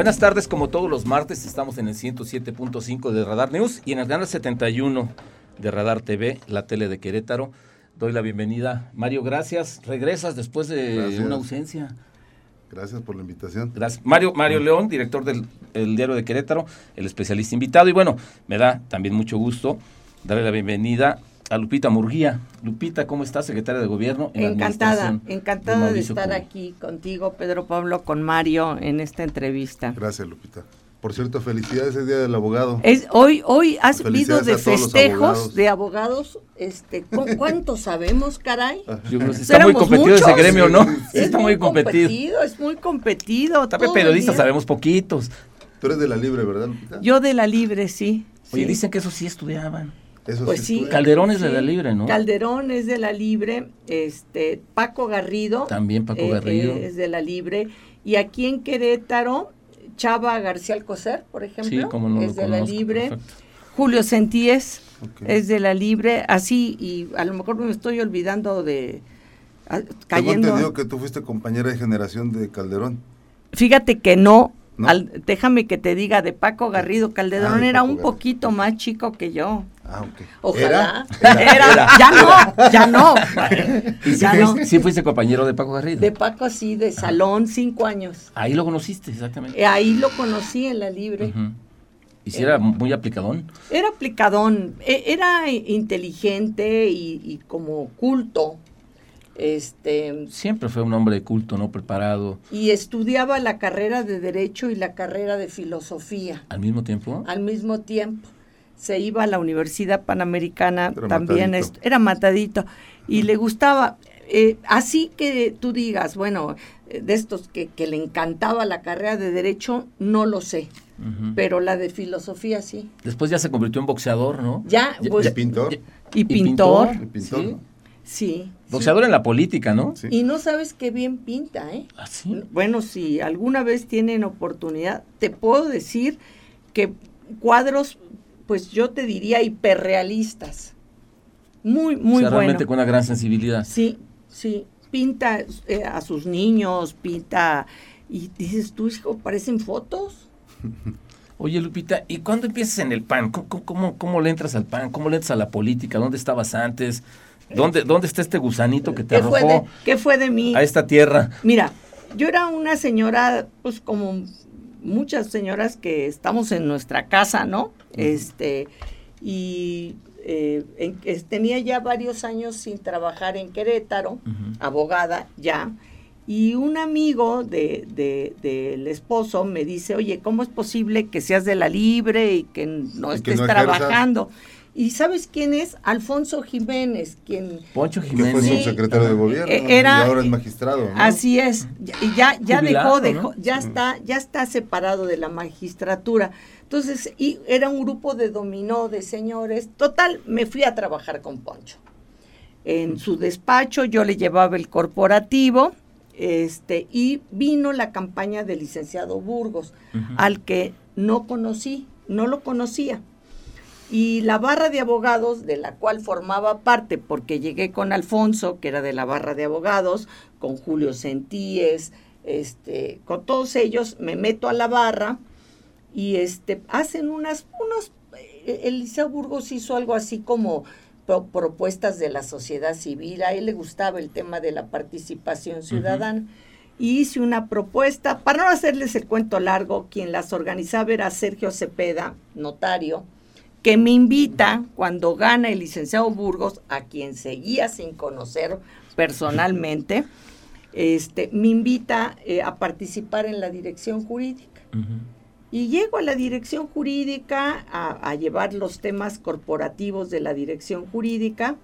Buenas tardes, como todos los martes, estamos en el 107.5 de Radar News y en el canal 71 de Radar TV, la tele de Querétaro. Doy la bienvenida. Mario, gracias. Regresas después de Gracias. una ausencia. Gracias por la invitación. Gracias. Mario, Mario León, director del el Diario de Querétaro, el especialista invitado. Y bueno, me da también mucho gusto darle la bienvenida a Lupita Murguía. Lupita, ¿cómo estás, secretaria de Gobierno? en Encantada, encantada de, estar aquí contigo, Pedro Pablo, con Mario en esta entrevista. Gracias, Lupita. Por cierto, felicidades el Día del Abogado. Es, hoy, hoy has habido de festejos abogados. de abogados, este, ¿cu- ¿cuánto sabemos, caray? Yo creo que está muy competido ese muchos. gremio, ¿no? Sí, Sí, está muy competido. es muy competido. También periodistas sabemos poquitos. Tú eres de la Libre, ¿verdad, Lupita? Yo de la libre, sí. Oye, sí. dicen que eso sí estudiaban. Eso Pues sí. Calderón es de la libre, ¿no? Calderón es de la libre, este, Paco Garrido. También Paco eh, Garrido. eh, es de la libre. Y aquí en Querétaro, Chava García Alcocer, por ejemplo, Sí, como no lo es de la libre. perfecto. Julio Sentíes es de la libre, así, y a lo mejor me estoy olvidando de ah, Tengo cayendo. entendido que tú fuiste compañera de generación de Calderón. Fíjate que no, ¿No? al- déjame que te diga, de Paco Garrido, Calderón Ah, de era Paco un Garrido. poquito más chico que yo. Ah, ok. Ojalá. ¿Era? Era, ya no, ya no. ¿Y sí, ya no. fuiste, sí fuiste compañero de Paco Garrido? De Paco así, de salón, cinco años. Ahí lo conociste, exactamente. Eh, ahí lo conocí en la libre. Ujú. ¿Y si era muy aplicadón? Era aplicadón, e- era inteligente y, y como culto. Este, Siempre fue un hombre de culto, ¿no? Preparado. y estudiaba la carrera de Derecho y la carrera de Filosofía ¿Al mismo tiempo? al mismo tiempo. Se iba a la Universidad Panamericana, Era también matadito. era matadito, y le gustaba. eh, así que tú digas, bueno, de estos que, que le encantaba la carrera de Derecho, no lo sé, pero la de Filosofía sí. Después ya se convirtió en boxeador, ¿no? Ya, Ya- pues, ¿Y pintor? y pintor, Y pintor, Sí. ¿no? sí. Boxeador en la política, ¿no? Sí. Y no sabes qué bien pinta, ¿eh? ¿Ah, sí? Bueno, si alguna vez tienen oportunidad, te puedo decir que cuadros, pues yo te diría hiperrealistas. Muy, muy o sea, bueno. realmente con una gran sensibilidad. Sí, sí. Pinta eh, a sus niños, pinta. Y dices, tú, hijo, parecen fotos. Oye, Lupita, ¿y cuándo empiezas en el PAN? ¿Cómo, cómo, cómo, le entras al PAN? ¿Cómo le entras a la política? ¿Dónde estabas antes? ¿Dónde, dónde está este gusanito que te ¿Qué fue, de, arrojó ¿Qué fue de mí? a esta tierra? Mira, yo era una señora, pues como muchas señoras que estamos en nuestra casa, ¿no? Este, y eh, en- es- tenía ya varios años sin trabajar en Querétaro, abogada ya, y un amigo de, de- del esposo me dice, oye, ¿cómo es posible que seas de la libre y que no Y que estés ejerzas? ¿Y sabes quién es? Alfonso Jiménez, quien Poncho Que fue Jiménez. Sí. subsecretario de gobierno era- y ahora es magistrado. ¿no? Así es, ya- y ya, ya Jubilado, dejó, dejó, ¿no? ya está, ya está separado de la magistratura. Entonces, y era un grupo de dominó de señores. Total, me fui a trabajar con Poncho. En su despacho yo le llevaba el corporativo, este, y vino la campaña del licenciado Burgos, al que no conocí, no lo conocía. Y la barra de abogados, de la cual formaba parte, porque llegué con Alfonso, que era de la barra de abogados, con Julio Sentíes, este, con todos ellos, me meto a la barra y este, hacen unas, unos, eh, el Liceo Burgos hizo algo así como pro- propuestas de la sociedad civil, a él le gustaba el tema de la participación ciudadana. Y hice una propuesta, para no hacerles el cuento largo, quien las organizaba era Sergio Cepeda, notario, que me invita cuando gana el licenciado Burgos, a quien seguía sin conocer personalmente, este, me invita eh, a participar en la dirección jurídica. Y llego a la dirección jurídica a, a llevar los temas corporativos de la dirección jurídica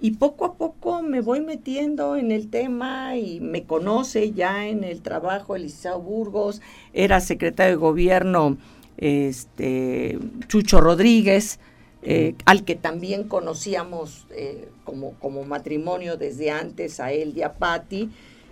y poco a poco me voy metiendo en el tema y me conoce ya en el trabajo Eliseo Burgos, era secretario de gobierno este, Chucho Rodríguez, eh, al que también conocíamos eh, como, como matrimonio desde antes, a él y a Patti,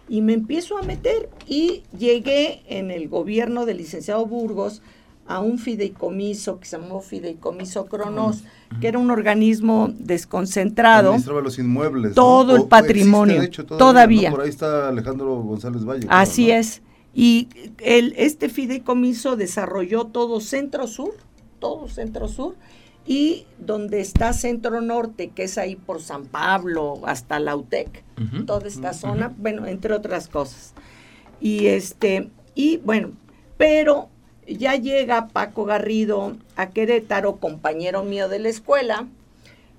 y me empiezo a meter y llegué en el gobierno del licenciado Burgos a un fideicomiso que se llamó Fideicomiso Cronos, que era un organismo desconcentrado. Administraba los inmuebles. ¿no? Todo el patrimonio, existe, de hecho, todavía. ¿no? Por ahí está Alejandro González Valle. Así es. Y el, este fideicomiso desarrolló todo centro-sur, todo centro-sur, y donde está centro norte, que es ahí por San Pablo hasta Lautec, toda esta zona, bueno, entre otras cosas. Y este, y bueno, pero ya llega Paco Garrido a Querétaro, compañero mío de la escuela.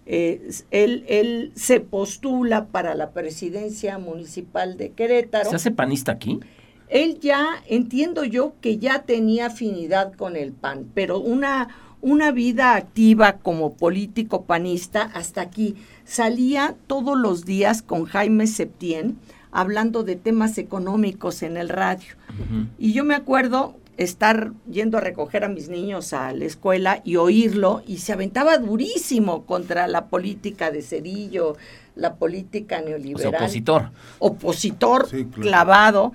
Eh, él, él se postula para la presidencia municipal de Querétaro. ¿Se hace panista aquí? Él ya, entiendo yo que ya tenía afinidad con el PAN, pero una una vida activa como político panista hasta aquí. Salía todos los días con Jaime Septién hablando de temas económicos en el radio. Y yo me acuerdo estar yendo a recoger a mis niños a la escuela y oírlo y se aventaba durísimo contra la política de Cedillo, la política neoliberal. opositor. Opositor clavado.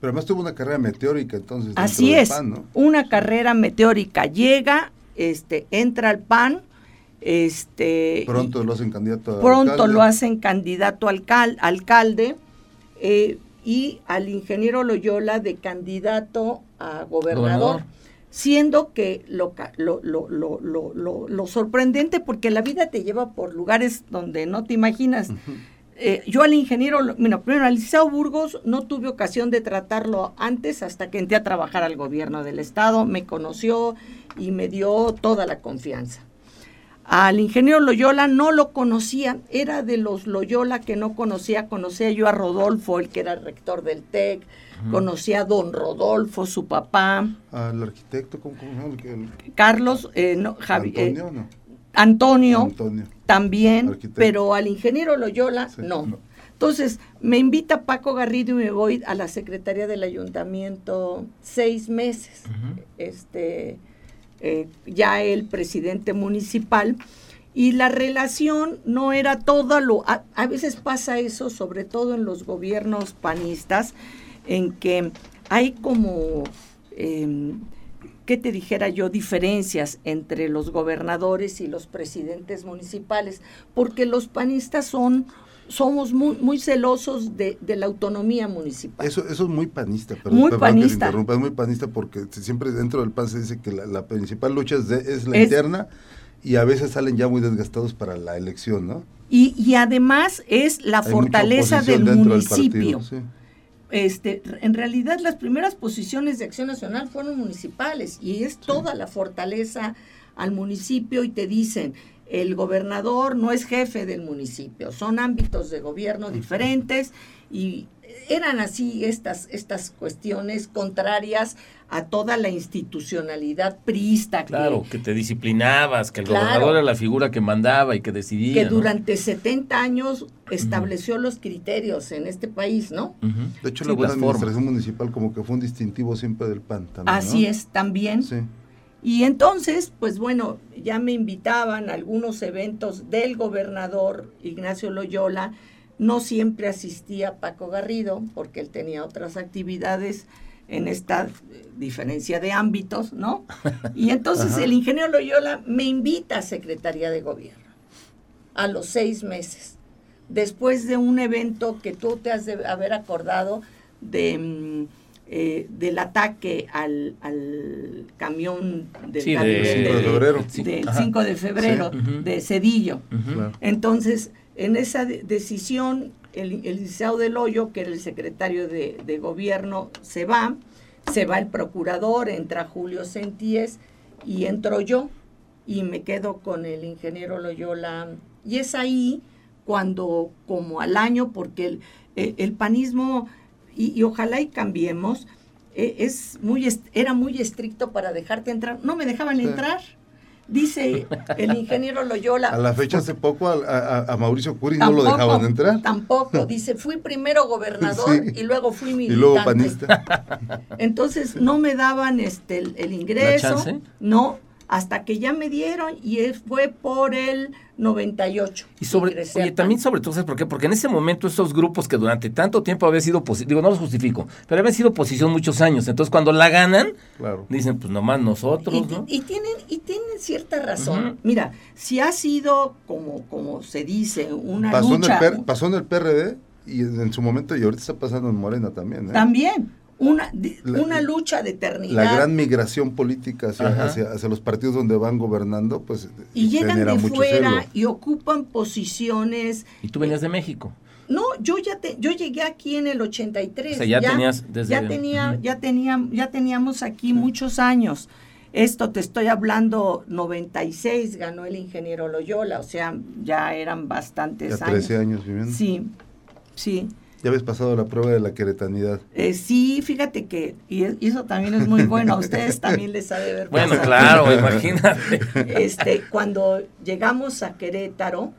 Pero además tuvo una carrera meteórica entonces. Así es, una carrera meteórica. Llega este, entra al PAN, este pronto lo hacen candidato a pronto lo hacen candidato alcal, alcalde eh, y al ingeniero Loyola de candidato a gobernador, siendo que lo, lo, lo, lo, sorprendente porque la vida te lleva por lugares donde no te imaginas eh, yo al ingeniero, bueno, primero al Liceo Burgos no tuve ocasión de tratarlo antes hasta que entré a trabajar al gobierno del estado, me conoció y me dio toda la confianza. Al ingeniero Loyola no lo conocía, era de los Loyola que no conocía, conocía yo a Rodolfo, el que era rector del TEC, conocía a don Rodolfo, su papá. Al arquitecto, ¿cómo, Carlos, eh, no, Javi, eh, no. Antonio, también, pero al ingeniero Loyola no. Entonces, me invita Paco Garrido y me voy a la Secretaría del Ayuntamiento seis meses. Este, eh, ya el presidente municipal. Y la relación no era toda lo... A, veces pasa eso, sobre todo en los gobiernos panistas, en que hay como... Em, ¿qué te dijera yo? Diferencias entre los gobernadores y los presidentes municipales, porque los panistas son somos muy, muy celosos de, la autonomía municipal. Eso, eso es muy panista, pero muy panista. es muy panista porque siempre dentro del PAN se dice que la, principal lucha es, la interna y a veces salen ya muy desgastados para la elección, ¿no? Y, y además es la fortaleza del municipio este, en realidad las primeras posiciones de Acción Nacional fueron municipales y es toda la fortaleza al municipio y te dicen, el gobernador no es jefe del municipio, son ámbitos de gobierno diferentes y eran así estas, estas cuestiones contrarias a toda la institucionalidad priista. Claro, que, te disciplinabas, que el gobernador era la figura que mandaba y que decidía. Que durante 70 años estableció los criterios en este país, ¿no? De hecho, la buena administración municipal como que fue un distintivo siempre del PAN. También, Así es, también. Sí. Y entonces, pues bueno, ya me invitaban a algunos eventos del gobernador Ignacio Loyola, no siempre asistía Paco Garrido, porque él tenía otras actividades en esta eh, diferencia de ámbitos, ¿no? Y entonces el ingeniero Loyola me invita a Secretaría de Gobierno a los seis meses, después de un evento que tú te has de haber acordado de, mm, eh, del ataque al, camión del 5 de, febrero, del 5 de febrero de Cedillo. Entonces, en esa decisión, el, el Liceo del Hoyo, que era el secretario de, gobierno, se va, se va el procurador, entra Julio Sentíes y entro yo y me quedo con el ingeniero Loyola. Y es ahí cuando, como al año, porque el, el, panismo, y, ojalá y cambiemos, e, es muy, era muy estricto para dejarte entrar. No me dejaban entrar. Dice el ingeniero Loyola. A la fecha hace poco a, Mauricio Curi no lo dejaban entrar. Tampoco, dice, fui primero gobernador y luego fui militante. Y luego panista. Entonces no me daban este el, ingreso. No, hasta que ya me dieron y fue por el 98. Y sobre, oye, también sobre todo, ¿por qué? Porque en ese momento esos grupos que durante tanto tiempo habían sido, digo, no los justifico, pero habían sido oposición muchos años, entonces cuando la ganan, dicen, pues nomás nosotros, y, ¿no? Y, tienen, y tienen cierta razón. Mira, si ha sido, como, como se dice, una pasó lucha... En el pasó en el PRD y en, su momento, y ahorita está pasando en Morena también, ¿eh? También, una, una lucha de eternidad. La gran migración política hacia, hacia, los partidos donde van gobernando, pues y llegan de fuera y ocupan posiciones. ¿Y tú venías de México? No, yo ya te, yo llegué aquí en el 83. O sea, ya, tenías desde ya tenía, ya tenía, ya teníamos aquí muchos años. Esto te estoy hablando 96 ganó el ingeniero Loyola, o sea, ya eran bastantes ya 13 años viviendo. Sí. Sí. Ya habéis pasado la prueba de la queretanidad. Eh, sí, fíjate que, y, eso también es muy bueno, a ustedes también les ha de ver. Bueno, claro, imagínate. Este, cuando llegamos a Querétaro,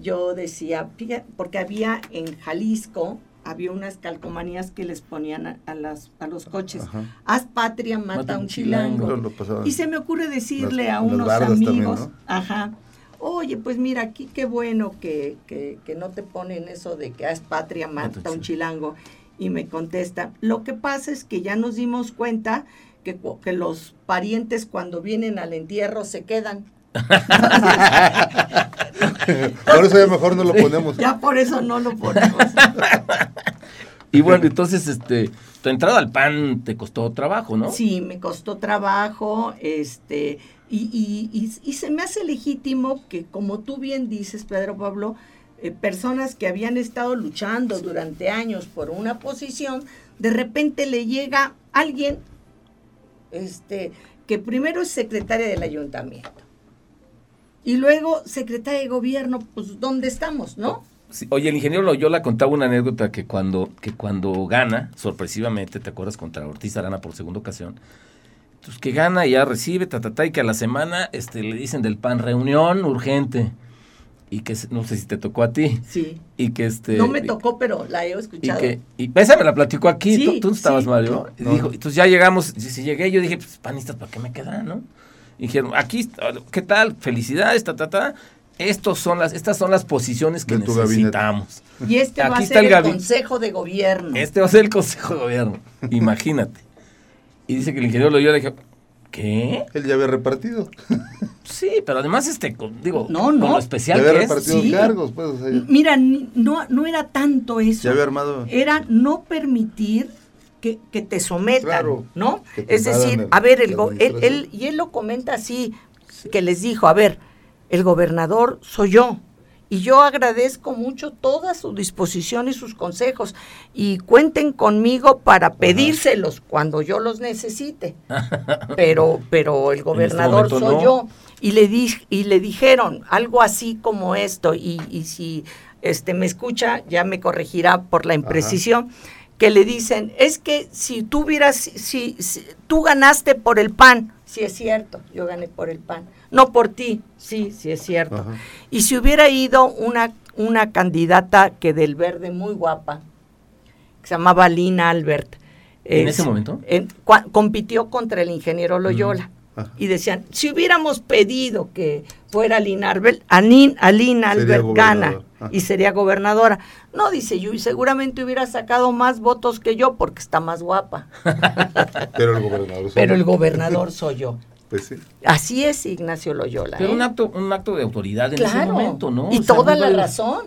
yo decía, porque había en Jalisco, había unas calcomanías que les ponían a, las, a los coches, haz patria, mata, un chilango. y se me ocurre decirle a unos amigos, ajá, oye, pues mira, aquí qué bueno que, que, que no te ponen eso de que haz patria, mata un chilango. Y me contesta, lo que pasa es que ya nos dimos cuenta que, que los parientes cuando vienen al entierro se quedan. por eso ya mejor no lo ponemos. Ya por eso no lo ponemos. y bueno, entonces, este, tu entrada al PAN te costó trabajo, ¿no? Sí, me costó trabajo, este, y, y, se me hace legítimo que, como tú bien dices, Pedro Pablo, eh, personas que habían estado luchando durante años por una posición, de repente le llega alguien, este, que primero es secretaria del ayuntamiento y luego secretaria de gobierno, pues ¿dónde estamos, no? oye, el ingeniero Loyola contaba una anécdota que cuando, que cuando gana, sorpresivamente, ¿te acuerdas? Contra Ortiz Arana por segunda ocasión, pues que gana y ya recibe, ta, ta, ta, y que a la semana este, le dicen del PAN reunión urgente. Y que no sé si te tocó a ti. Sí. Y que este. No me tocó, pero la he escuchado. Y que, y esa me la platicó aquí. ¿Tú, no estabas, Mario. Y dijo, entonces ya llegamos, si, llegué, yo dije, pues panistas, ¿para qué me quedan, no? Y dijeron, aquí, ¿qué tal? Felicidades, ta, ta, ta. Estos son las, estas son las posiciones que necesitamos. Y este va a ser el, Consejo de Gobierno. Este va a ser el Consejo de Gobierno. Imagínate. Y dice que el ingeniero lo dio, le dije, ¿qué? Él ya había repartido. Sí, pero además, este, digo, no, no. lo especial ya había repartido cargos, pues. Mira, no, no era tanto eso. Ya había armado. Era no permitir que, que te sometan, ¿no? es decir, a ver, el él, y él lo comenta así, que les dijo, a ver, el gobernador soy yo, y yo agradezco mucho toda su disposición y sus consejos. Y cuenten conmigo para pedírselos cuando yo los necesite. Pero, pero el este gobernador soy yo. Y le, di, y le dijeron algo así como esto. Y, y, si este me escucha, ya me corregirá por la imprecisión. Que le dicen, es que si tú hubieras, si, si tú ganaste por el pan, si es cierto, yo gané por el pan no por ti, sí, sí es cierto. Y si hubiera ido una, una candidata que del verde muy guapa, que se llamaba Lina Albert. ¿En ese momento? compitió contra el ingeniero Loyola. Y decían, si hubiéramos pedido que fuera Lina Albert, a, Lina Albert gana y sería gobernadora. No, dice yo, y seguramente hubiera sacado más votos que yo porque está más guapa. Pero el gobernador soy Pero el gobernador soy yo. Pues sí. Así es Ignacio Loyola. Pero un ¿eh? acto un acto de autoridad en ese momento, ¿no? Y toda la razón.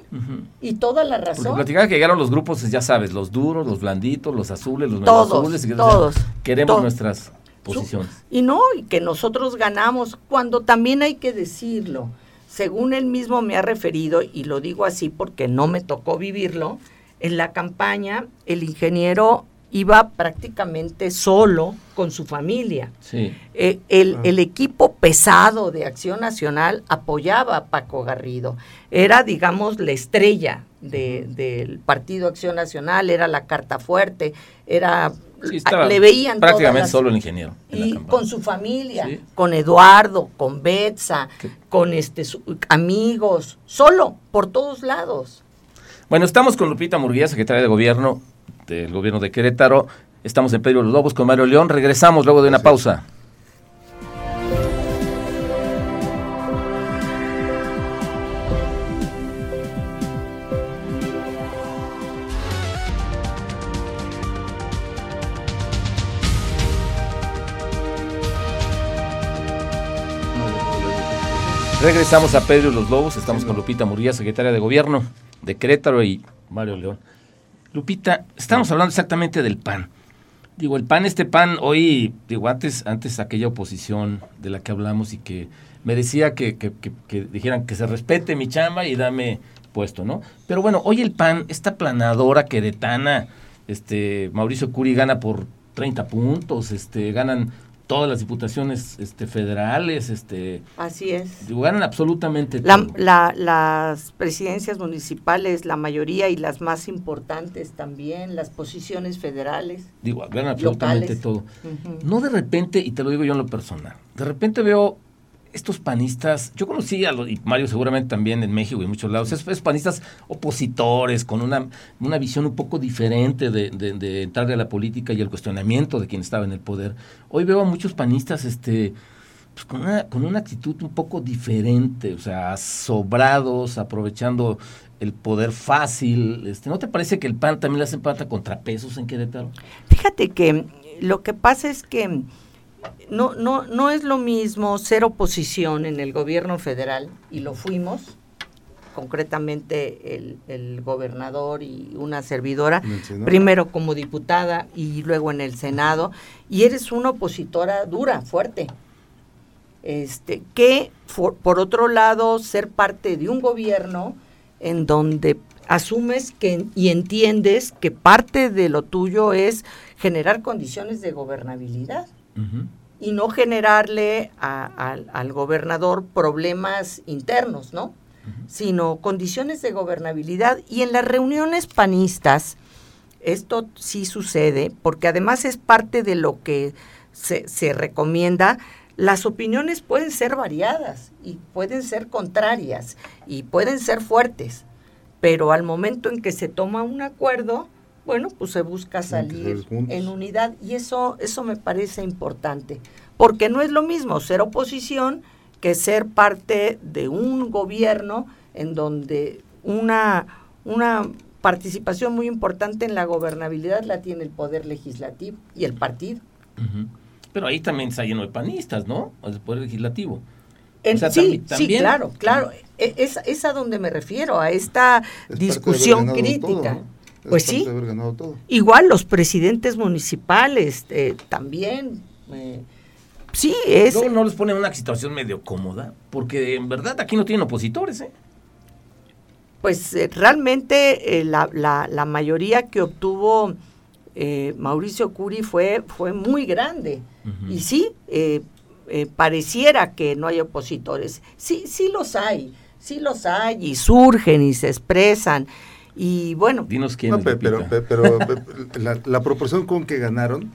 Y toda la razón. Porque platicaba que llegaron los grupos, ya sabes, los duros, los blanditos, los azules, los todos, azules. todos. queremos nuestras posiciones. Y no, y que nosotros ganamos, cuando también hay que decirlo. Según él mismo me ha referido, y lo digo así porque no me tocó vivirlo, en la campaña el ingeniero iba prácticamente solo con su familia. Sí. Eh, el, ah. el, equipo pesado de Acción Nacional apoyaba a Paco Garrido. Era, digamos, la estrella del Partido Acción Nacional, era la carta fuerte, era... le veían prácticamente solo el ingeniero. Y con su familia, con Eduardo, con Betsa, con este, amigos, solo, por todos lados. Bueno, estamos con Lupita Murguía, secretaria de Gobierno del gobierno de Querétaro. Estamos en Pedro Los Lobos con Mario León. Regresamos luego de una pausa. Regresamos a Pedro Los Lobos, estamos con Lupita Murguía, secretaria de Gobierno de Querétaro y Mario León. Lupita, estamos hablando exactamente del PAN. Digo, el PAN, este PAN, hoy, digo, antes, antes aquella oposición de la que hablamos y que me decía que, que, que, dijeran que se respete mi chamba y dame puesto, ¿no? Pero bueno, hoy el PAN, esta planadora queretana, este, Mauricio Curi gana por 30 puntos, este, ganan todas las diputaciones este, federales, este, así es, ganan absolutamente la, La, las presidencias municipales, la mayoría y las más importantes también, las posiciones federales, digo, ganan absolutamente todo. No de repente, y te lo digo yo en lo personal, de repente veo estos panistas, yo conocí a los, y Mario seguramente también en México y en muchos lados, es, panistas opositores, con una, una visión un poco diferente de, de, entrarle a la política y el cuestionamiento de quien estaba en el poder. Hoy veo a muchos panistas este, pues con, una, con una actitud un poco diferente, o sea, sobrados, aprovechando el poder fácil. Este, ¿No te parece que el PAN también le hace falta contrapesos en Querétaro? Fíjate que lo que pasa es que no, no, no es lo mismo ser oposición en el gobierno federal, y lo fuimos, concretamente el, gobernador y una servidora, primero como diputada y luego en el Senado, y eres una opositora dura, fuerte. Este, que por otro lado ser parte de un gobierno en donde asumes que y entiendes que parte de lo tuyo es generar condiciones de gobernabilidad y no generarle al gobernador problemas internos, ¿no? Sino condiciones de gobernabilidad. Y en las reuniones panistas, esto sí sucede, porque además es parte de lo que se, se recomienda. Las opiniones pueden ser variadas y pueden ser contrarias y pueden ser fuertes, pero al momento en que se toma un acuerdo, bueno, pues se busca salir en unidad y eso, eso me parece importante, porque no es lo mismo ser oposición que ser parte de un gobierno en donde una, una participación muy importante en la gobernabilidad la tiene el poder legislativo y el partido. Pero ahí también está lleno de panistas, ¿no? El poder legislativo. sí, sí, claro, claro. E, es, es, a donde me refiero, a esta discusión crítica. Pues sí. Igual los presidentes municipales eh, también. Eh, sí, es. ¿No, ¿No les pone una situación medio cómoda? Porque en verdad aquí no tienen opositores, ¿eh? Pues eh, realmente la, la, la, mayoría que obtuvo Mauricio Curi fue, fue muy grande. Y sí, pareciera que no hay opositores. Sí, sí los hay, sí los hay y surgen y se expresan. Y bueno. Dinos quién. pero, pero, la, proporción con que ganaron,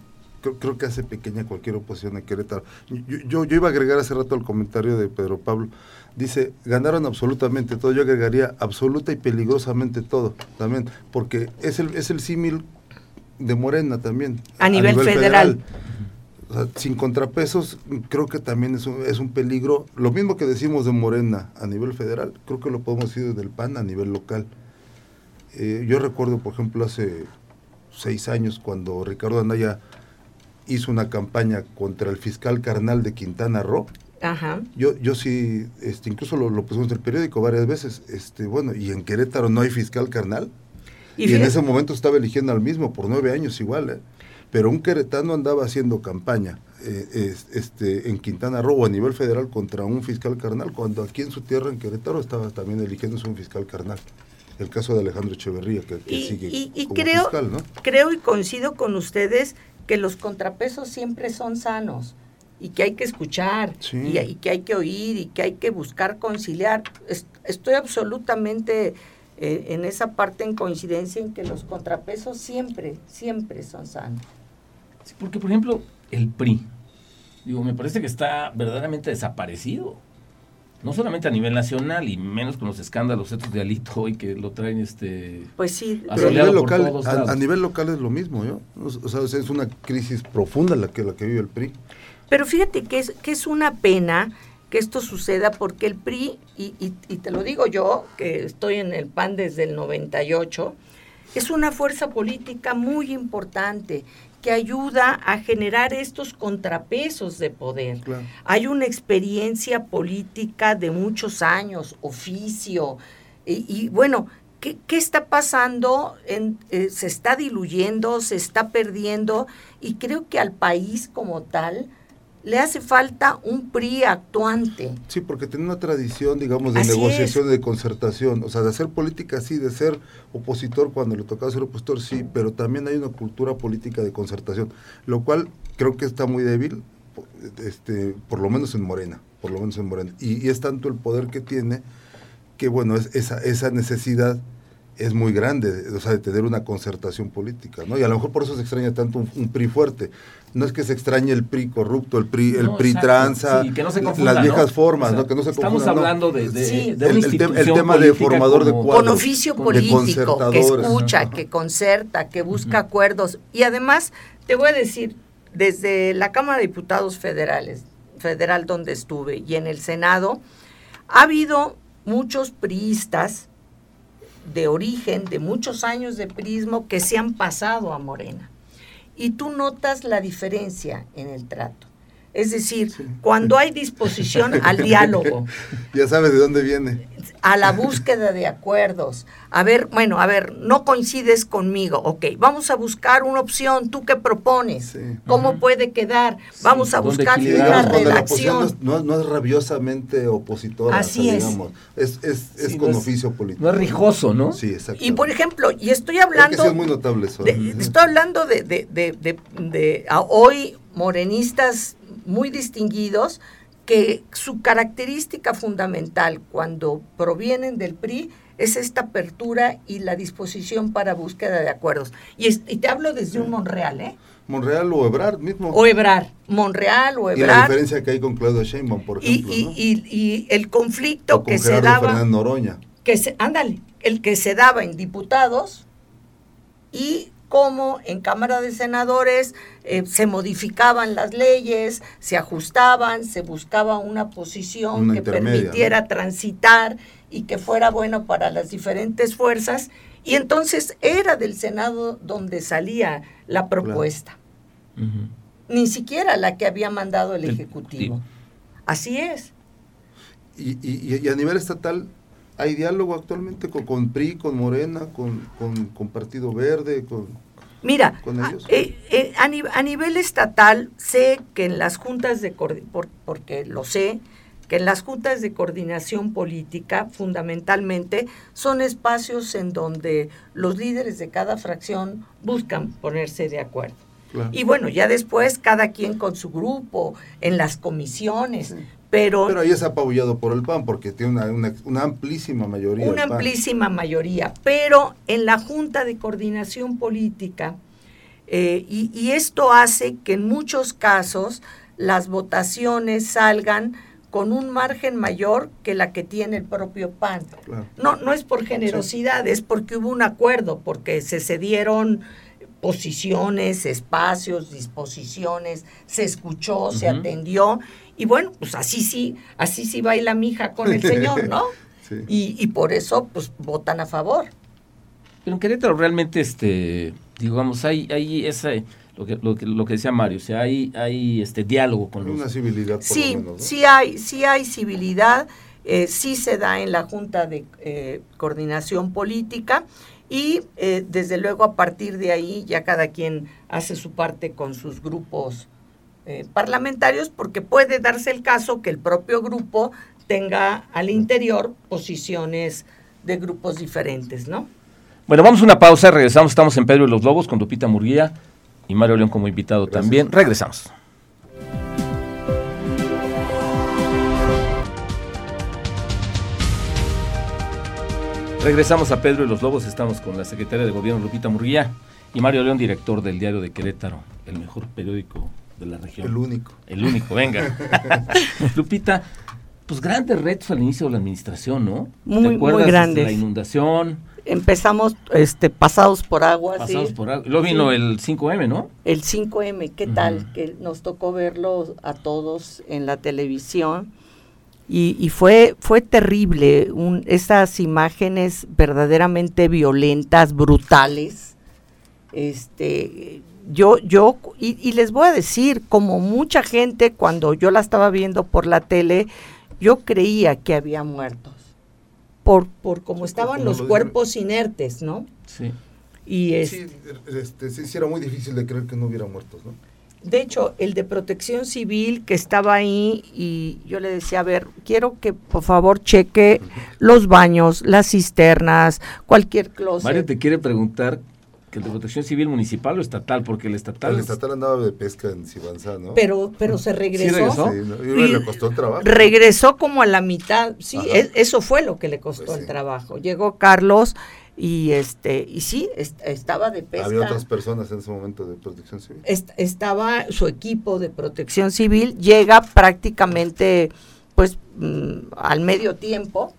creo, que hace pequeña cualquier oposición a Querétaro. Yo, yo, iba a agregar hace rato el comentario de Pedro Pablo. Dice, ganaron absolutamente todo. Yo agregaría absoluta y peligrosamente todo también, porque es el, es el símil de Morena también. A, nivel, federal. sin contrapesos, creo que también es un, es un peligro. Lo mismo que decimos de Morena a nivel federal, creo que lo podemos decir del PAN a nivel local. Eh, yo recuerdo, por ejemplo, hace seis años cuando Ricardo Anaya hizo una campaña contra el fiscal carnal de Quintana Roo. Ajá. Yo, yo sí, este, incluso lo, pusimos en el periódico varias veces. Este, bueno, y en Querétaro no hay fiscal carnal. Y, en ese momento estaba eligiendo al mismo por nueve años igual. ¿eh? Pero un queretano andaba haciendo campaña eh, este, en Quintana Roo a nivel federal contra un fiscal carnal, cuando aquí en su tierra, en Querétaro, estaba también eligiéndose un fiscal carnal el caso de Alejandro Echeverría, que, sigue y, creo, Creo y coincido con ustedes que los contrapesos siempre son sanos y que hay que escuchar y, que hay que oír y que hay que buscar conciliar. estoy absolutamente eh, en esa parte en coincidencia en que los contrapesos siempre, siempre son sanos. porque, por ejemplo, el PRI, digo, me parece que está verdaderamente desaparecido no solamente a nivel nacional y menos con los escándalos estos de Alito hoy que lo traen este pues sí a nivel local a, nivel local es lo mismo ¿yo? o sea es una crisis profunda la que la que vive el PRI pero fíjate que es que es una pena que esto suceda porque el PRI y, y, y te lo digo yo que estoy en el PAN desde el 98 es una fuerza política muy importante que ayuda a generar estos contrapesos de poder. Hay una experiencia política de muchos años, oficio, y, bueno, ¿qué, está pasando? En, eh, se está diluyendo, se está perdiendo y creo que al país como tal le hace falta un PRI actuante. Sí, porque tiene una tradición, digamos, de negociación, de concertación, o sea, de hacer política sí, de ser opositor cuando le tocaba ser opositor sí, pero también hay una cultura política de concertación, lo cual creo que está muy débil, este, por lo menos en Morena, por lo menos en Morena. Y, es tanto el poder que tiene que, bueno, es esa, esa necesidad es muy grande, o sea, de tener una concertación política, ¿no? Y a lo mejor por eso se extraña tanto un, PRI fuerte. No es que se extrañe el PRI corrupto, el PRI, el PRI tranza, las viejas formas, ¿no? Que no se Estamos hablando de, el, tema de formador de cuadros. Con oficio político, que escucha, que concerta, que busca acuerdos. Y además, te voy a decir, desde la Cámara de Diputados Federales, federal donde estuve, y en el Senado, ha habido muchos priistas de origen, de muchos años de prismo, que se han pasado a Morena. Y tú notas la diferencia en el trato. Es decir, cuando hay disposición al diálogo. Ya sabes de dónde viene a la búsqueda de acuerdos. A ver, bueno, a ver, no coincides conmigo, ok, vamos a buscar una opción, ¿tú qué propones? ¿Cómo puede quedar? Vamos a buscar una redacción. no, no, es rabiosamente opositora, Así es. es. Es, con oficio político. No es rijoso, ¿no? Sí, exacto. Y por ejemplo, y estoy hablando... es muy notable eso. estoy hablando de, de, de, de hoy morenistas muy distinguidos, que su característica fundamental cuando provienen del PRI es esta apertura y la disposición para búsqueda de acuerdos. Y, te hablo desde un Monreal, ¿eh? Monreal o Ebrard mismo. O Ebrard, Monreal o Ebrard. Y la diferencia que hay con Claudio Sheinbaum, por ejemplo. Y, y, el conflicto que se daba... Noroña. Que se, ándale, el que se daba en diputados y cómo en Cámara de Senadores eh, se modificaban las leyes, se ajustaban, se buscaba una posición que permitiera transitar y que fuera bueno para las diferentes fuerzas. Y entonces era del Senado donde salía la propuesta. Ni siquiera la que había mandado el, Ejecutivo. Así es. y, a nivel estatal, ¿Hay diálogo actualmente con, con PRI, con Morena, con, con, Partido Verde? Con, Mira, eh, eh, a, nivel estatal sé que en las juntas de porque lo sé, que en las juntas de coordinación política fundamentalmente son espacios en donde los líderes de cada fracción buscan ponerse de acuerdo. Y bueno, ya después cada quien con su grupo, en las comisiones, pero, pero ahí es apabullado por el PAN porque tiene una, amplísima mayoría. Una amplísima mayoría, pero en la Junta de Coordinación Política, eh, y, esto hace que en muchos casos las votaciones salgan con un margen mayor que la que tiene el propio PAN. No, no es por generosidad, es porque hubo un acuerdo, porque se cedieron posiciones, espacios, disposiciones, se escuchó, se atendió y bueno, pues así sí, así sí baila mi hija con el Señor, ¿no? Y, y, por eso, pues, votan a favor. Pero en Querétaro realmente, este, digamos, hay, hay esa, lo que, lo que, lo que decía Mario, o sea, hay, hay este diálogo con los... Una civilidad, por sí, lo menos, sí hay, sí hay civilidad, eh, sí se da en la Junta de eh, Coordinación Política y eh, desde luego a partir de ahí ya cada quien hace su parte con sus grupos eh, parlamentarios porque puede darse el caso que el propio grupo tenga al interior posiciones de grupos diferentes, ¿no? Bueno, vamos a una pausa, regresamos, estamos en Pedro y los Lobos con Lupita Murguía y Mario León como invitado también. Regresamos. Regresamos a Pedro y los Lobos, estamos con la secretaria de Gobierno Lupita Murguía y Mario León, director del diario de Querétaro, el mejor periódico de la región. El único. El único, venga. Lupita, pues grandes retos al inicio de la administración, ¿no? Muy, muy grandes. La inundación. Empezamos este, pasados por agua. Pasados por agua. Luego vino el 5M, ¿no? El 5M, ¿qué tal? Que nos tocó verlo a todos en la televisión. Y, y fue, fue terrible, un, esas imágenes verdaderamente violentas, brutales. Este, yo, yo, y, les voy a decir, como mucha gente, cuando yo la estaba viendo por la tele, yo creía que había muertos. por, por cómo estaban como los lo cuerpos inertes, ¿no? Sí. Y es, Sí, este, sí, sí, era muy difícil de creer que no hubiera muertos, ¿no? de hecho, el de protección civil que estaba ahí y yo le decía, a ver, quiero que por favor cheque los baños, las cisternas, cualquier closet. Mario te quiere preguntar que el de protección civil municipal o estatal, porque el estatal... El es- estatal andaba de pesca en Sibanzá, ¿no? Pero, pero se regresó. regresó? Sí, ¿no? Y le costó el trabajo. Regresó como a la mitad, sí, eso fue lo que le costó Pues el sí. trabajo. Llegó Carlos y este y sí, est- estaba de pesca. Había otras personas en ese momento de protección civil. Est- estaba su equipo de protección civil, llega prácticamente pues mm, al medio tiempo,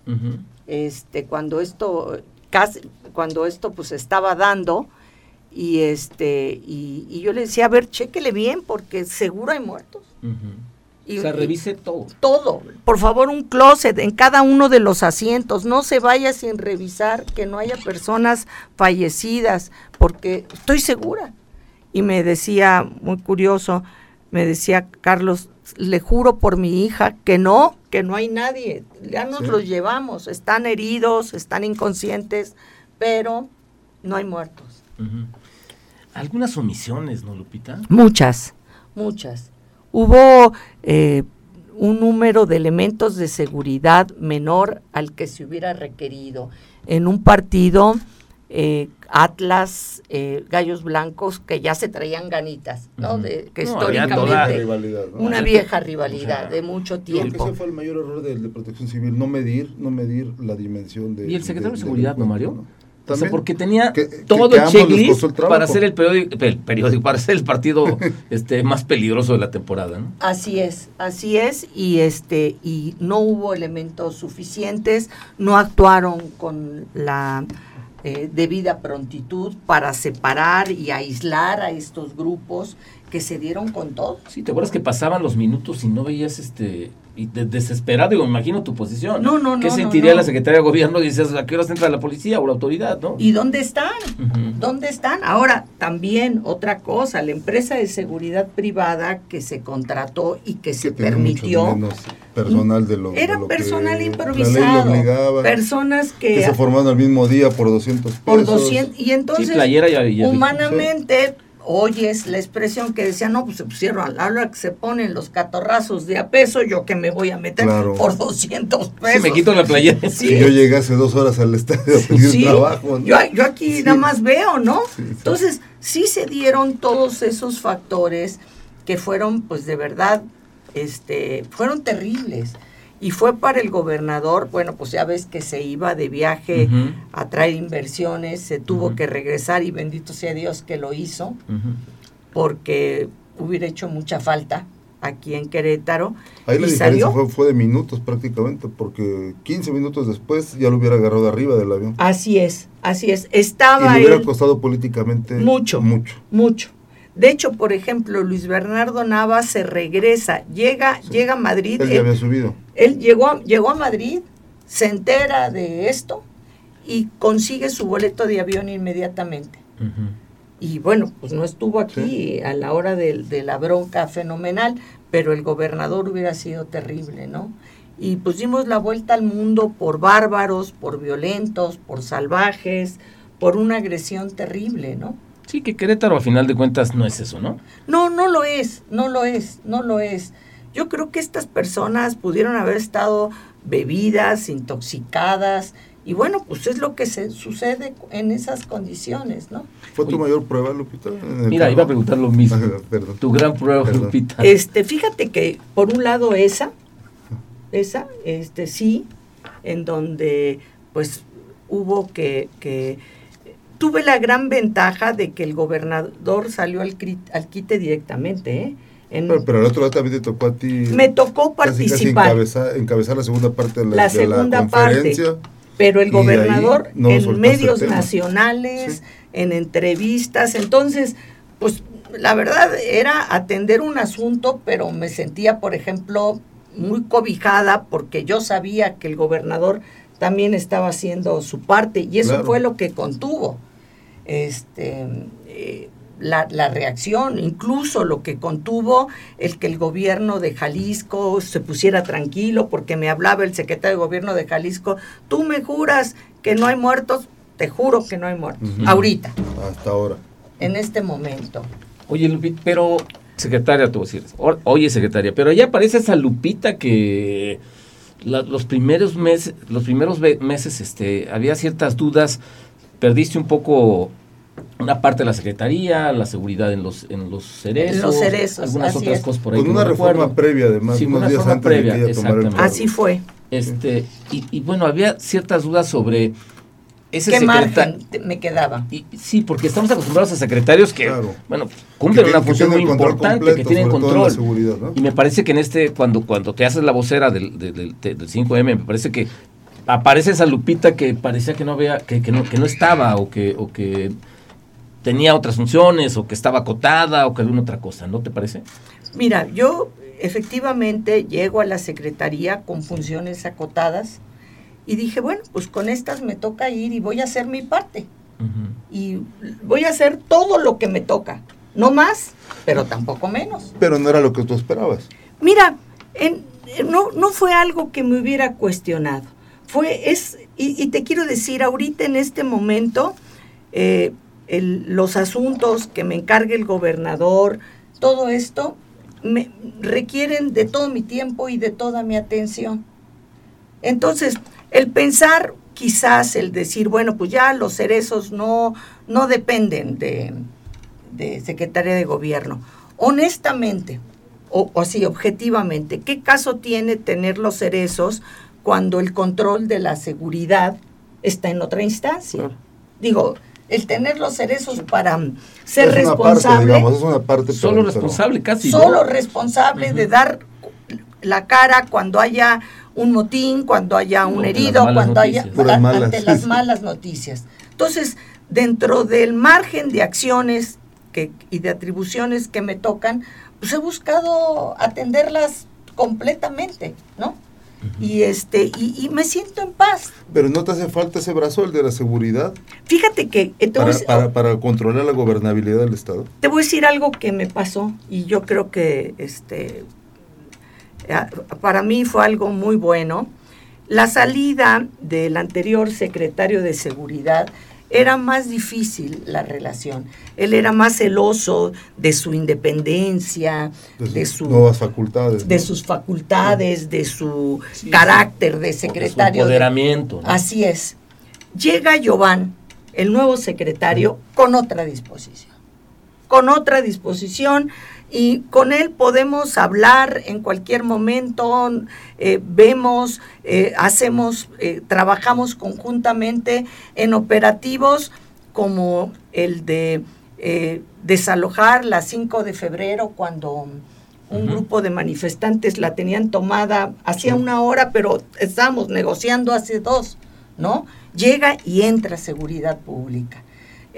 este cuando esto casi cuando esto pues estaba dando y este y, y yo le decía, a ver, chéquele bien porque seguro hay muertos. Y- o sea, revise todo. todo. Por favor, un closet en cada uno de los asientos. No se vaya sin revisar que no haya personas fallecidas, porque estoy segura. Y me decía, muy curioso, me decía Carlos, le juro por mi hija que no, que no hay nadie. Ya nos Sí. los llevamos. Están heridos, están inconscientes, pero no hay muertos. Algunas omisiones, ¿no, Lupita? Muchas, muchas. Hubo eh, un número de elementos de seguridad menor al que se hubiera requerido. En un partido, eh, Atlas, eh, Gallos Blancos, que ya se traían ganitas, ¿no? De, que No, había toda históricamente rivalidad, ¿no? una vieja rivalidad O sea, de mucho tiempo. ese fue el mayor error del de protección civil, no medir, no medir la dimensión de... Y el secretario de del Seguridad, ¿no, Mario? O sea, porque tenía que- todo que el checklist el para ser el periódico, el periódico, para ser el partido este más peligroso de la temporada, ¿no? Así es, así es, y este, y no hubo elementos suficientes, no actuaron con la eh, debida prontitud para separar y aislar a estos grupos que se dieron con todo. Sí, ¿te acuerdas que pasaban los minutos y no veías este y de- desesperado, digo, me imagino tu posición. No, no, ¿Qué no, sentiría no, no. la secretaria de gobierno? Dices, ¿a qué horas entra la policía o la autoridad, no? ¿Y dónde están? ¿Dónde están? Ahora, también otra cosa, la empresa de seguridad privada que se contrató y que se que permitió, menos personal de lo, de era que personal La ley improvisado, lo obligaba, personas que, que se formaron al mismo día por 200 pesos. por 200, y entonces sí, playera ya, ya- humanamente oyes la expresión que decía, no, pues se pusieron a la hora que se ponen los catorrazos de a peso, yo que me voy a meter Claro. por 200 pesos. Sí, me quito la playera. Sí. Y yo llegué hace dos horas al estadio a pedir Sí, trabajo. ¿no? yo, yo aquí Sí. nada más veo, ¿no? Sí, sí. Entonces, sí se dieron todos esos factores que fueron, pues de verdad, este, fueron terribles. Y fue para el gobernador, bueno, pues ya ves que se iba de viaje Ujú. a traer inversiones, se tuvo que regresar y bendito sea Dios que lo hizo, porque hubiera hecho mucha falta aquí en Querétaro. Ahí la y diferencia salió. fue, fue de minutos prácticamente, porque 15 minutos después ya lo hubiera agarrado de arriba del avión. Así es, así es. y Estaba le hubiera él- costado políticamente Mucho. mucho. Mucho. De hecho, por ejemplo, Luis Bernardo Nava se regresa, llega, llega a Madrid, Él ya había subido. él llegó, a- llegó a Madrid, se entera de esto y consigue su boleto de avión inmediatamente. Y bueno, pues no estuvo aquí a la hora de, de la bronca fenomenal, pero el gobernador hubiera sido terrible, ¿no? Y pues dimos la vuelta al mundo por bárbaros, por violentos, por salvajes, por una agresión terrible, ¿no? Sí, que Querétaro a final de cuentas no es eso, ¿no? No, no lo es, no lo es, no lo es. Yo creo que estas personas pudieron haber estado bebidas, intoxicadas, y bueno, pues es lo que se sucede en esas condiciones, ¿no? ¿Fue tu Oye. mayor prueba, Lupita? Mira, carro? iba a preguntar lo mismo. Ah, Perdón. Tu gran prueba, Perdón. Lupita. Este, fíjate que por un lado esa, esa, este sí, en donde pues hubo que, que tuve la gran ventaja de que el gobernador salió al, al quite directamente, ¿eh? En- Pero, pero al otro lado también te tocó a ti. me tocó casi, casi participar. encabezar, encabezar la segunda parte de la, La de segunda parte. conferencia. Pero el gobernador no en medios nacionales, Sí. en entrevistas, entonces, pues la verdad era atender un asunto, pero me sentía, por ejemplo, muy cobijada porque yo sabía que el gobernador también estaba haciendo su parte y eso Claro. fue lo que contuvo. Este, eh, la, la, reacción, incluso lo que contuvo el que el gobierno de Jalisco se pusiera tranquilo, porque me hablaba el secretario de gobierno de Jalisco, tú me juras que no hay muertos, te juro que no hay muertos, ahorita. Hasta ahora. En este momento. Oye, Lupita, pero, secretaria, tú decir, oye, secretaria, pero ya aparece esa Lupita que los primeros meses, los primeros meses, este, había ciertas dudas, perdiste un poco una parte de la secretaría, la seguridad en los en los cerezos, los cerezos algunas otras cosas por ahí. Con una reforma previa, además, unos días antes previa, de que Así fue. Este, y, y, bueno, había ciertas dudas sobre ese ¿Qué margen me quedaba? Y, sí, porque estamos acostumbrados a secretarios que, bueno, cumplen una función muy importante, que tienen control. Y me parece que en este, cuando, cuando te haces la vocera del, del, 5M, me parece que aparece esa lupita que parecía que no había, que, que, no, que no estaba, o que, o que tenía otras funciones, o que estaba acotada, o que alguna otra cosa, ¿no te parece? Mira, yo efectivamente llego a la secretaría con funciones acotadas y dije, bueno, pues con estas me toca ir y voy a hacer mi parte. Y voy a hacer todo lo que me toca. No más, pero tampoco menos. Pero no era lo que tú esperabas. Mira, en, no, no fue algo que me hubiera cuestionado. Fue, es, y, te quiero decir, ahorita en este momento, eh, los asuntos que me encargue el gobernador, todo esto, me requieren de todo mi tiempo y de toda mi atención. Entonces, el pensar quizás, el decir, bueno, pues ya los cerezos no, no dependen de, de Secretaría de Gobierno. Honestamente, o, así objetivamente, ¿qué caso tiene tener los cerezos cuando el control de la seguridad está en otra instancia? Digo, el tener los cerezos para ser responsable. es una parte, solo responsable, casi. Solo responsable de dar la cara cuando haya un motín, cuando haya un herido, cuando haya ante las malas noticias. Entonces, dentro del margen de acciones que, y de atribuciones que me tocan, pues he buscado atenderlas completamente, ¿no? Y este y, me siento en paz. Pero no te hace falta ese brazo, el de la seguridad. Fíjate que eh, para, para, controlar la gobernabilidad del Estado. Te voy a decir algo que me pasó y yo creo que este para mí fue algo muy bueno. La salida del anterior secretario de Seguridad era más difícil la relación. Él era más celoso de su independencia, de, sus nuevas facultades. De sus facultades, de su carácter de secretario. De empoderamiento. Así es. Llega Giovanni, el nuevo secretario, con otra disposición. Con otra disposición y con él podemos hablar en cualquier momento, eh, vemos, eh, hacemos, eh, trabajamos conjuntamente en operativos como el de desalojar la 5 de febrero cuando un grupo de manifestantes la tenían tomada hacía una hora, pero estábamos negociando hace dos, ¿no? Llega y entra seguridad pública.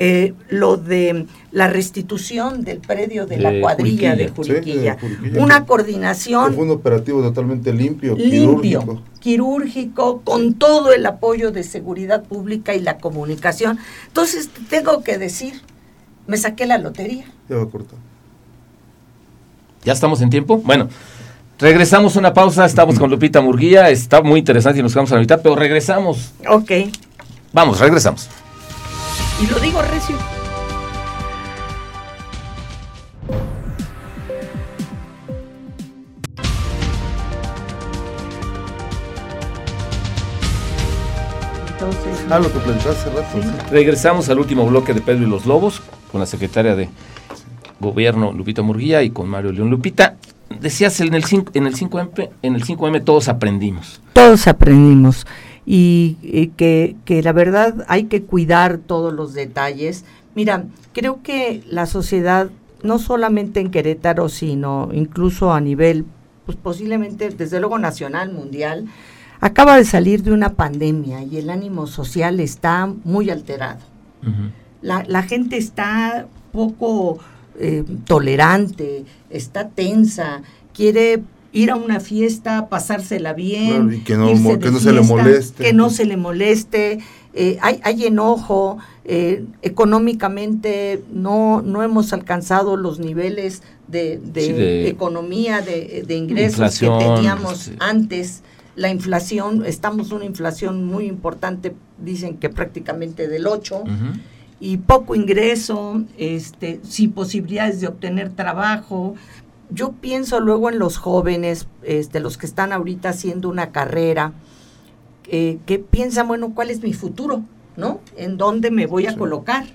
Eh, lo de la restitución del predio de, la cuadrilla de Juriquilla. Una coordinación. Fue un operativo totalmente limpio, limpio, quirúrgico. quirúrgico, con todo el apoyo de seguridad pública y la comunicación. Entonces, tengo que decir, me saqué la lotería. Ya va a cortar. ¿Ya estamos en tiempo? Bueno. Regresamos a una pausa, estamos con Lupita Murguía, está muy interesante y nos quedamos a la mitad, pero regresamos. Ok. Vamos, regresamos. Y lo digo recio. ah, lo que hace rato. Regresamos al último bloque de Pedro y los Lobos con la secretaria de Gobierno Lupita Murguía y con Mario León Lupita. Decías en el 5 en el 5M, en el 5M todos aprendimos. Todos aprendimos y, que, la verdad hay que cuidar todos los detalles. Mira, creo que la sociedad, no solamente en Querétaro, sino incluso a nivel, pues posiblemente, desde luego nacional, mundial, acaba de salir de una pandemia y el ánimo social está muy alterado. la, gente está poco eh, tolerante, está tensa, quiere ir a una fiesta, pasársela bien, que no, se le moleste. Que no se le moleste. eh, hay, hay, enojo, eh, económicamente no, no hemos alcanzado los niveles de, economía, de, ingresos que teníamos este. antes. La inflación, estamos en una inflación muy importante, dicen que prácticamente del 8, y poco ingreso, este, sin posibilidades de obtener trabajo. Yo pienso luego en los jóvenes, este, los que están ahorita haciendo una carrera, eh, que piensan, bueno, ¿cuál es mi futuro? ¿No? ¿En dónde me voy a colocar?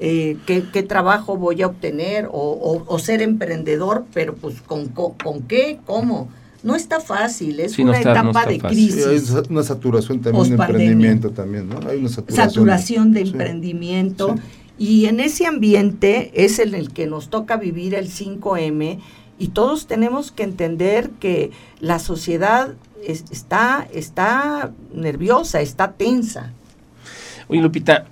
Eh, ¿qué, trabajo voy a obtener? O, ser emprendedor, pero pues ¿con, con, qué? ¿Cómo? No está fácil, es una etapa de crisis. hay una saturación también de emprendimiento también, ¿no? Hay una saturación, de emprendimiento. Y en ese ambiente es en el que nos toca vivir el 5M y todos tenemos que entender que la sociedad está, está nerviosa, está tensa. Oye, Lupita,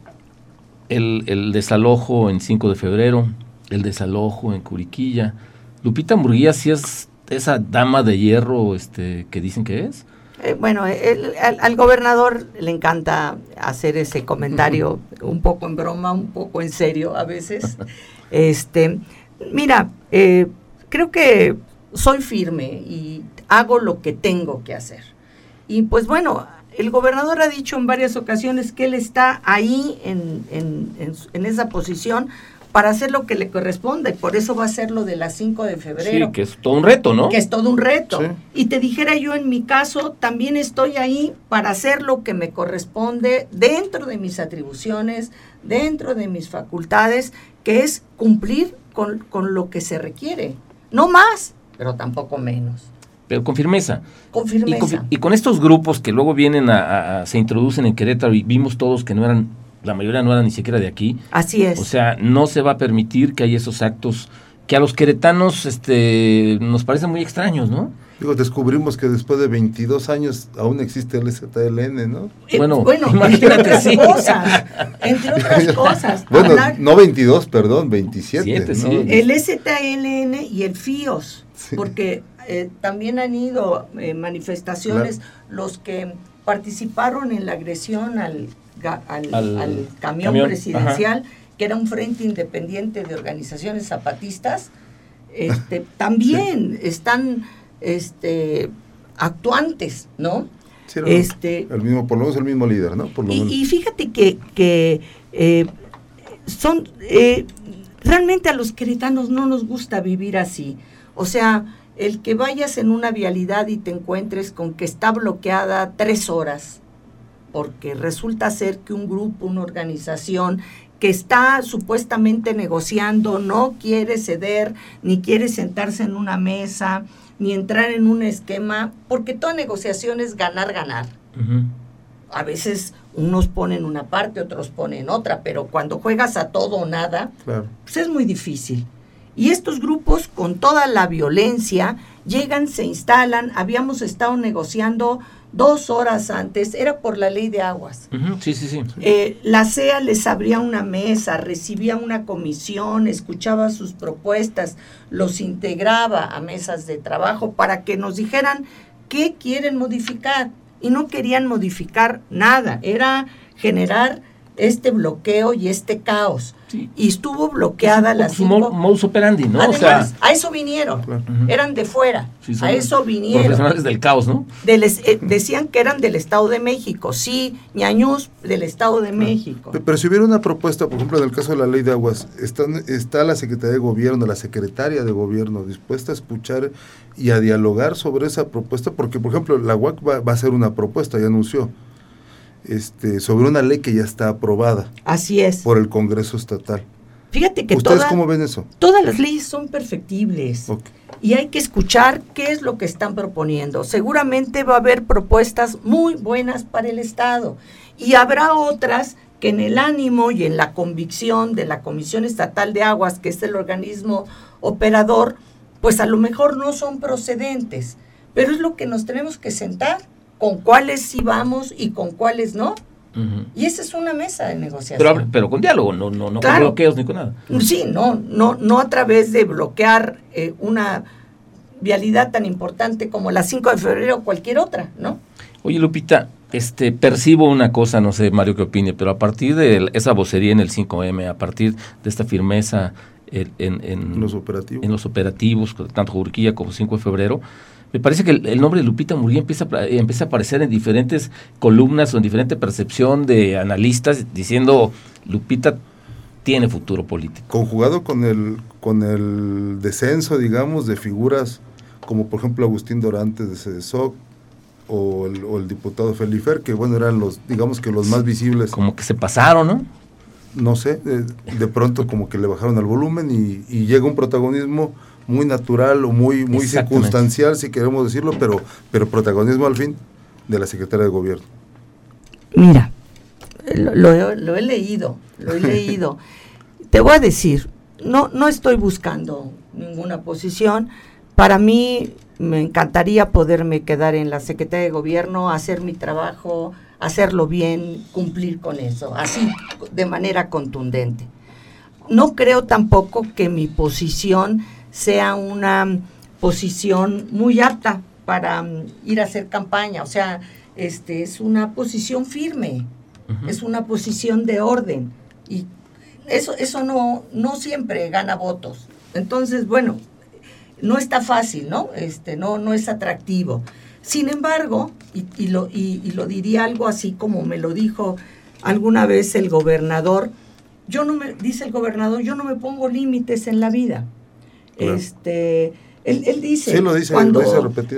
el, desalojo en 5 de febrero, el desalojo en Curiquilla. Lupita Murguía sí es esa dama de hierro este, que dicen que es. Eh, bueno, al, gobernador le encanta hacer ese comentario un poco en broma, un poco en serio a veces. este, mira, eh, creo que soy firme y hago lo que tengo que hacer. Y pues bueno, el gobernador ha dicho en varias ocasiones que él está ahí en, en, esa posición para hacer lo que le corresponde. Por eso va a ser lo de las 5 de febrero. Sí, que es todo un reto, ¿no? Que es todo un reto. Y te dijera yo, en mi caso, también estoy ahí para hacer lo que me corresponde dentro de mis atribuciones, dentro de mis facultades, que es cumplir con, con lo que se requiere. No más, pero tampoco menos. Pero con firmeza. Con firmeza. Y con, estos grupos que luego vienen a, se introducen en Querétaro y vimos todos que no eran, la mayoría no eran ni siquiera de aquí. Así es. O sea, no se va a permitir que haya esos actos que a los queretanos este, nos parecen muy extraños, ¿no? Digo, descubrimos que después de 22 años aún existe el ZLN, ¿no? Eh, bueno, bueno imagínate, entre otras cosas, entre otras cosas. Bueno, no 22, perdón, 27. El ZLN y el FIOS, porque eh, también han ido eh, manifestaciones los que participaron en la agresión al, al, camión, presidencial, que era un frente independiente de organizaciones zapatistas, este, también están este, actuantes, ¿no? este, el mismo, por lo menos el mismo líder, ¿no? y, fíjate que, que eh, son, realmente a los queretanos no nos gusta vivir así. O sea, el que vayas en una vialidad y te encuentres con que está bloqueada tres horas, porque resulta ser que un grupo, una organización que está supuestamente negociando no quiere ceder, ni quiere sentarse en una mesa, ni entrar en un esquema, porque toda negociación es ganar, ganar. A veces unos ponen una parte, otros ponen otra, pero cuando juegas a todo o nada, pues es muy difícil. Y estos grupos, con toda la violencia, llegan, se instalan. Habíamos estado negociando dos horas antes, era por la ley de aguas. Sí, sí, sí. Eh, la CEA les abría una mesa, recibía una comisión, escuchaba sus propuestas, los integraba a mesas de trabajo para que nos dijeran qué quieren modificar. Y no querían modificar nada, era generar este bloqueo y este caos. Y estuvo bloqueada la modus operandi, ¿no? a eso vinieron, eran de fuera, a eso vinieron. Profesionales del caos, ¿no? Eh, decían que eran del Estado de México, sí, ñañús del Estado de México. Pero si hubiera una propuesta, por ejemplo, en el caso de la ley de aguas, está, está la Secretaría de Gobierno, la Secretaria de Gobierno dispuesta a escuchar y a dialogar sobre esa propuesta, porque, por ejemplo, la UAC va, va a hacer una propuesta, ya anunció este, sobre una ley que ya está aprobada. Así es. Por el Congreso Estatal. Fíjate que ¿Ustedes cómo ven eso? Todas las leyes son perfectibles. Y hay que escuchar qué es lo que están proponiendo. Seguramente va a haber propuestas muy buenas para el Estado. Y habrá otras que en el ánimo y en la convicción de la Comisión Estatal de Aguas, que es el organismo operador, pues a lo mejor no son procedentes. Pero es lo que nos tenemos que sentar con cuáles sí vamos y con cuáles no. Y esa es una mesa de negociación. Pero, con diálogo, no, no, no con bloqueos ni con nada. Sí, no, no, no a través de bloquear eh, una vialidad tan importante como la 5 de febrero o cualquier otra, ¿no? Oye, Lupita, este, percibo una cosa, no sé, Mario, qué opine, pero a partir de esa vocería en el 5M, a partir de esta firmeza en, los, operativos. en los operativos, tanto Jurquilla como 5 de febrero, me parece que el, nombre de Lupita Murguía empieza, empieza a aparecer en diferentes columnas o en diferente percepción de analistas diciendo Lupita tiene futuro político. Conjugado con el, con el descenso, digamos, de figuras como por ejemplo Agustín Dorantes de CEDESOC, o el, diputado Felifer, que bueno, eran los, digamos que los más visibles. Como que se pasaron, ¿no? No sé, de, pronto como que le bajaron al volumen y, llega un protagonismo muy natural o muy, muy circunstancial, si queremos decirlo, pero, pero protagonismo al fin de la secretaria de gobierno. Mira, lo, he leído, lo he leído. Te voy a decir, no, no estoy buscando ninguna posición. Para mí, me encantaría poderme quedar en la Secretaría de Gobierno, hacer mi trabajo, hacerlo bien, cumplir con eso, así de manera contundente. No creo tampoco que mi posición sea una posición muy apta para mm, ir a hacer campaña, o sea, este es una posición firme, es una posición de orden y eso eso no no siempre gana votos. Entonces, bueno, no está fácil, ¿no? Este, no, no es atractivo. Sin embargo, y, lo, y, lo diría algo así como me lo dijo alguna vez el gobernador, yo no me, dice el gobernador, yo no me pongo límites en la vida. Este, él, él, dice, cuando,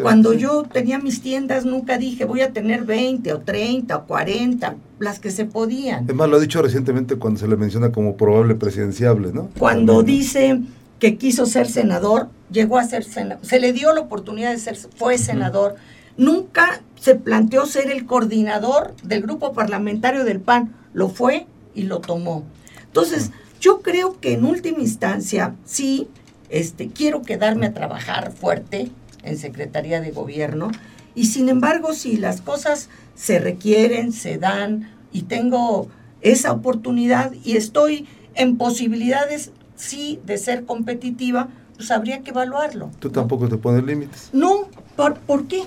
cuando yo tenía mis tiendas nunca dije voy a tener 20 o 30 o 40, las que se podían. Además lo ha dicho recientemente cuando se le menciona como probable presidenciable, ¿no? Cuando dice que quiso ser senador, llegó a ser senador, se le dio la oportunidad de ser, fue senador. Nunca se planteó ser el coordinador del grupo parlamentario del PAN, lo fue y lo tomó. Entonces, yo creo que en última instancia, sí, este, quiero quedarme a trabajar fuerte en Secretaría de Gobierno, y sin embargo, si las cosas se requieren, se dan, y tengo esa oportunidad y estoy en posibilidades sí de ser competitiva, pues habría que evaluarlo. ¿Tú tampoco te pones límites? No, ¿por, ¿por qué?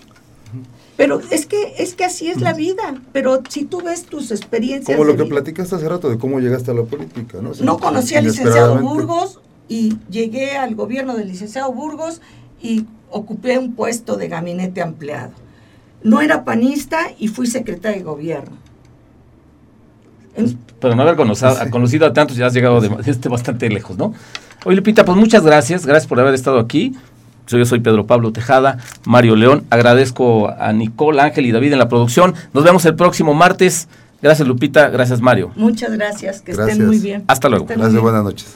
Pero es que es que así es la vida. Pero si tú ves tus experiencias. Como lo que platicaste hace rato de cómo llegaste a la política, ¿no? no conocí al licenciado Burgos y llegué al gobierno del licenciado Burgos y ocupé un puesto de gabinete ampliado. No era panista y fui secretaria de gobierno. Pero no haber conocido, conocido a tantos, ya has llegado de, este bastante lejos, ¿no? Oye, Lupita, pues muchas gracias, gracias por haber estado aquí. Yo soy Pedro Pablo Tejada, Mario León. Agradezco a Nicole, Ángel y David en la producción. Nos vemos el próximo martes. Gracias, Lupita. Gracias, Mario. Muchas gracias. Que estén muy bien. Hasta luego. Gracias, buenas noches.